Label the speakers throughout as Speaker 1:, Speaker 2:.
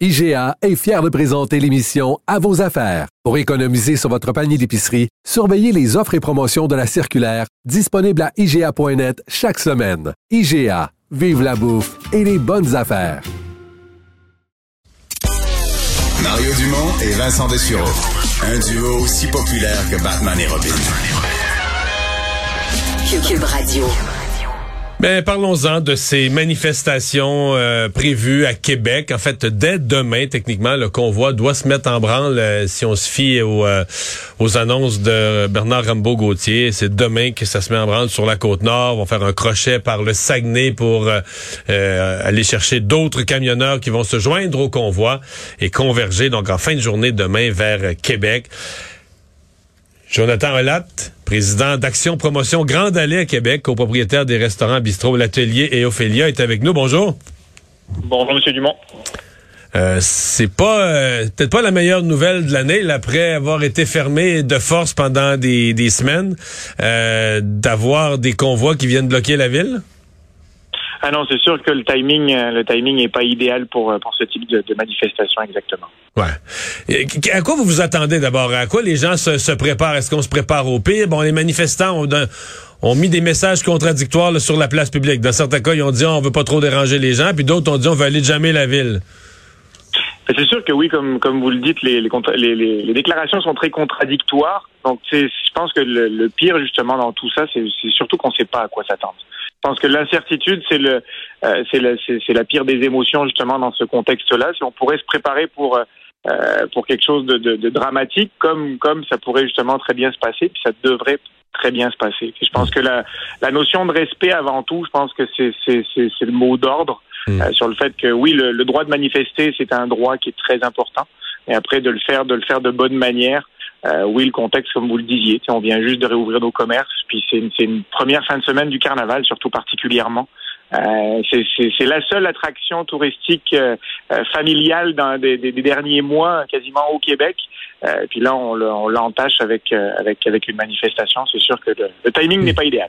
Speaker 1: IGA est fier de présenter l'émission À vos affaires. Pour économiser sur votre panier d'épicerie, surveillez les offres et promotions de la circulaire disponible à IGA.net chaque semaine. IGA, vive la bouffe et les bonnes affaires.
Speaker 2: Mario Dumont et Vincent Dessureau. Un duo aussi populaire que Batman et Robin.
Speaker 3: Cube Radio.
Speaker 4: Mais parlons-en de ces manifestations euh, prévues à Québec. En fait, dès demain, techniquement, le convoi doit se mettre en branle euh, si on se fie aux, euh, aux annonces de Bernard Rambaud-Gauthier. C'est demain que ça se met en branle sur la côte nord. On va faire un crochet par le Saguenay pour aller chercher d'autres camionneurs qui vont se joindre au convoi et converger donc en fin de journée demain vers Québec. Jonathan Olat, président d'Action Promotion Grande Allée à Québec, copropriétaire des restaurants Bistrot L'Atelier et Ophélia, est avec nous. Bonjour.
Speaker 5: Bonjour, Monsieur Dumont.
Speaker 4: Euh, c'est pas euh, peut-être pas la meilleure nouvelle de l'année, après avoir été fermé de force pendant des, semaines, euh, d'avoir des convois qui viennent bloquer la ville?
Speaker 5: Ah non, c'est sûr que le timing, euh, le timing n'est pas idéal pour euh, pour ce type de, manifestation exactement.
Speaker 4: Ouais. à quoi vous vous attendez d'abord? À quoi les gens se, préparent? Est-ce qu'on se prépare au pire? Bon, les manifestants ont, ont mis des messages contradictoires sur la place publique. Dans certains cas, ils ont dit on veut pas trop déranger les gens, puis d'autres ont dit on veut aller jamais la ville.
Speaker 5: C'est sûr que oui, comme comme vous le dites, les les, les, déclarations sont très contradictoires. Donc, je pense que le, le, pire justement dans tout ça, c'est surtout qu'on ne sait pas à quoi s'attendre. Je pense que l'incertitude, c'est le, euh, c'est la pire des émotions justement dans ce contexte-là. Si on pourrait se préparer pour euh, pour quelque chose de, de, de, dramatique, comme comme ça pourrait justement très bien se passer, puis ça devrait très bien se passer. je pense que la, la notion de respect avant tout, je pense que c'est c'est le mot d'ordre hmm. euh, sur le fait que oui, le, le droit de manifester, c'est un droit qui est très important. Et après de le faire, de le faire de bonne manière, euh, oui, le contexte, comme vous le disiez, on vient juste de réouvrir nos commerces, puis c'est une, une, première fin de semaine du carnaval, surtout particulièrement. Euh, c'est la seule attraction touristique euh, familiale dans des, des, derniers mois, quasiment au Québec. Euh, puis là, on l'entache avec, avec, avec une manifestation. C'est sûr que le, timing n'est pas idéal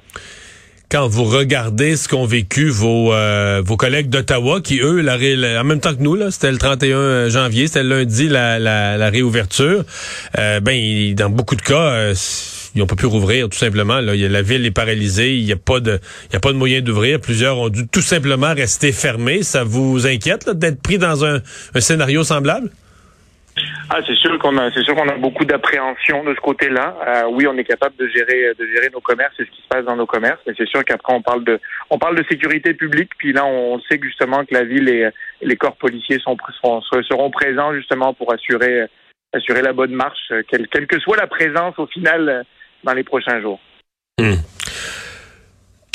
Speaker 4: quand vous regardez ce qu'ont vécu vos euh, vos collègues d'Ottawa, qui eux, la, en même temps que nous, là, c'était le 31 janvier, c'était lundi la, la, la réouverture. Euh, ben, dans beaucoup de cas, euh, ils n'ont pas pu rouvrir tout simplement. Là. La ville est paralysée, il n'y a pas de, il y a pas de moyen d'ouvrir. Plusieurs ont dû tout simplement rester fermés. Ça vous inquiète d'être pris dans un, un scénario semblable?
Speaker 5: Ah, c'est sûr qu'on a, c'est sûr qu'on a beaucoup d'appréhension de ce côté-là. Euh, oui, on est capable de gérer, de gérer nos commerces et ce qui se passe dans nos commerces, mais c'est sûr qu'après on parle de, on parle de sécurité publique. Puis là, on sait justement que la ville et les corps policiers sont, seront présents justement pour assurer, assurer la bonne marche, quelle, quelle que soit la présence au final dans les prochains jours.
Speaker 4: Hmm.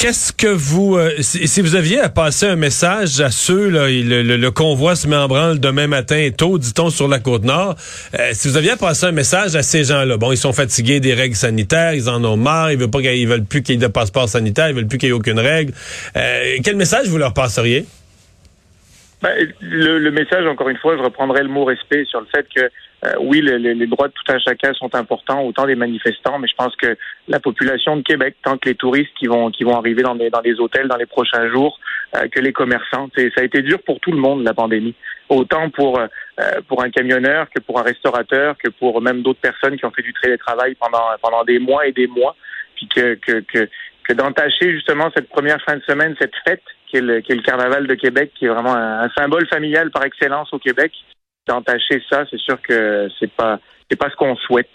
Speaker 4: Qu'est-ce que vous, euh, si, vous aviez à passer un message à ceux, là, le, convoi se met en branle demain matin tôt, dit-on, sur la côte nord, euh, si vous aviez à passer un message à ces gens-là, bon, ils sont fatigués des règles sanitaires, ils en ont marre, ils veulent pas qu'ils veulent plus qu'il y ait de passeport sanitaire, ils veulent plus qu'il y ait aucune règle. Euh, quel message vous leur passeriez?
Speaker 5: Ben, le, le, message, encore une fois, je reprendrai le mot respect sur le fait que euh, oui, les, droits de tout un chacun sont importants, autant des manifestants, mais je pense que la population de Québec, tant que les touristes qui vont qui vont arriver dans des dans des hôtels dans les prochains jours, euh, que les commerçants, ça a été dur pour tout le monde la pandémie, autant pour euh, pour un camionneur que pour un restaurateur, que pour même d'autres personnes qui ont fait du télétravail pendant pendant des mois et des mois, puis que que que, que d'entacher justement cette première fin de semaine, cette fête qui est, le, carnaval de Québec, qui est vraiment un symbole familial par excellence au Québec d'entacher ça, c'est sûr que c'est pas c'est pas ce qu'on souhaite.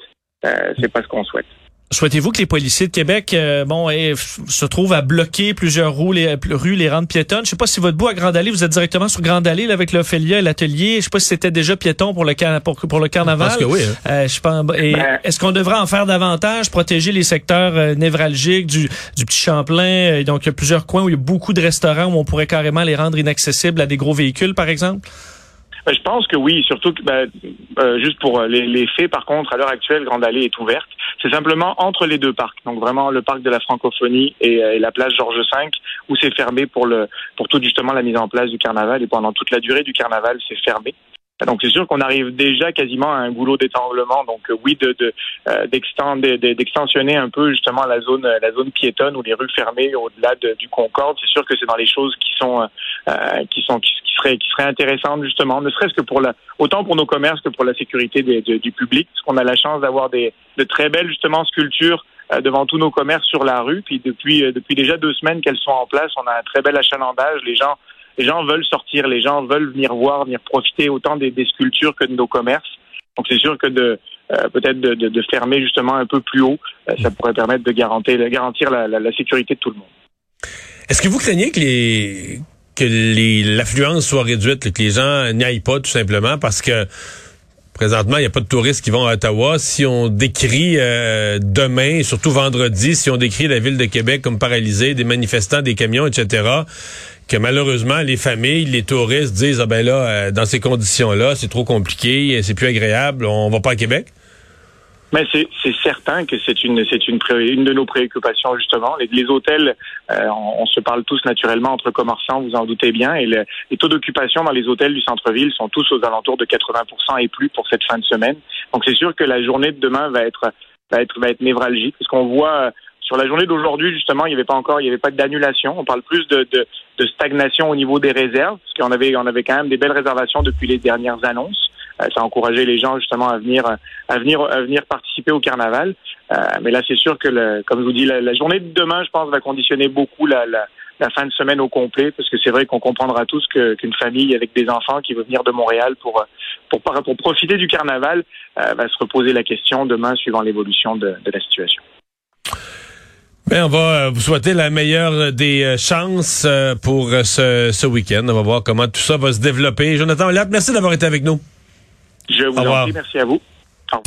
Speaker 5: Euh, c'est pas ce qu'on souhaite.
Speaker 6: Souhaitez-vous que les policiers de Québec euh, bon, se trouvent à bloquer plusieurs rues, les, rues, les rentes piétonnes? Je sais pas si votre bout à Grande Allée, vous êtes directement sur Grande Allée avec l'Ophélia et l'atelier. Je sais pas si c'était déjà piéton pour le, pour, pour le carnaval.
Speaker 4: Je pense que oui. Hein.
Speaker 6: Euh, je pense, ben, est-ce qu'on devrait en faire davantage, protéger les secteurs euh, névralgiques du, du Petit Champlain? donc, il y a plusieurs coins où il y a beaucoup de restaurants où on pourrait carrément les rendre inaccessibles à des gros véhicules, par exemple?
Speaker 5: Ben, je pense que oui, surtout que ben, euh, juste pour euh, les, les, faits, par contre, à l'heure actuelle, Grande Allée est ouverte. C'est simplement entre les deux parcs, donc vraiment le parc de la francophonie et, euh, la place Georges V, où c'est fermé pour le pour tout justement la mise en place du carnaval et pendant toute la durée du carnaval, c'est fermé. Donc c'est sûr qu'on arrive déjà quasiment à un goulot d'étanglement. Donc euh, oui, de, de euh, d'extensionner un peu justement la zone la zone piétonne ou les rues fermées au-delà du Concorde. C'est sûr que c'est dans les choses qui sont euh, qui sont qui, seraient qui seraient intéressantes justement, ne serait-ce que pour la autant pour nos commerces que pour la sécurité du public, parce qu'on a la chance d'avoir des de très belles justement sculptures devant tous nos commerces sur la rue. Puis depuis depuis déjà deux semaines qu'elles sont en place, on a un très bel achalandage. Les gens les gens veulent sortir, les gens veulent venir voir, venir profiter autant des, sculptures que de nos commerces. Donc c'est sûr que de euh, peut-être de, fermer justement un peu plus haut, euh, ça pourrait permettre de garantir, garantir la, sécurité de tout le monde.
Speaker 4: Est-ce que vous craignez que les que l'affluence soit réduite, que les gens n'y aillent pas tout simplement parce que Présentement, il n'y a pas de touristes qui vont à Ottawa. Si on décrit euh, demain, surtout vendredi, si on décrit la ville de Québec comme paralysée, des manifestants, des camions, etc., que malheureusement les familles, les touristes disent ah ben là euh, dans ces conditions-là, c'est trop compliqué, c'est plus agréable, on va pas à Québec.
Speaker 5: Mais c'est certain que c'est une c'est une une de nos préoccupations justement. Les, les hôtels, euh, on, se parle tous naturellement entre commerçants, vous en doutez bien, et les taux d'occupation dans les hôtels du centre-ville sont tous aux alentours de 80% et plus pour cette fin de semaine. Donc c'est sûr que la journée de demain va être va être va être névralgique, parce qu'on voit sur la journée d'aujourd'hui, justement, il n'y avait pas encore, il n'y avait pas d'annulation. On parle plus de, de, de, stagnation au niveau des réserves, parce qu'on avait, on avait quand même des belles réservations depuis les dernières annonces. Euh, ça a encouragé les gens justement à venir, à venir, à venir participer au carnaval. Euh, mais là, c'est sûr que, comme je vous dis, la, journée de demain, je pense, va conditionner beaucoup la, fin de semaine au complet, parce que c'est vrai qu'on comprendra tous qu'une famille avec des enfants qui veut venir de Montréal pour pour, profiter du carnaval euh, va se reposer la question demain suivant l'évolution de, la situation.
Speaker 4: Ben, on va euh, vous souhaiter la meilleure des euh, chances euh, pour ce, ce week-end. On va voir comment tout ça va se développer. Jonathan merci d'avoir été avec nous.
Speaker 5: Je vous en prie, merci à vous.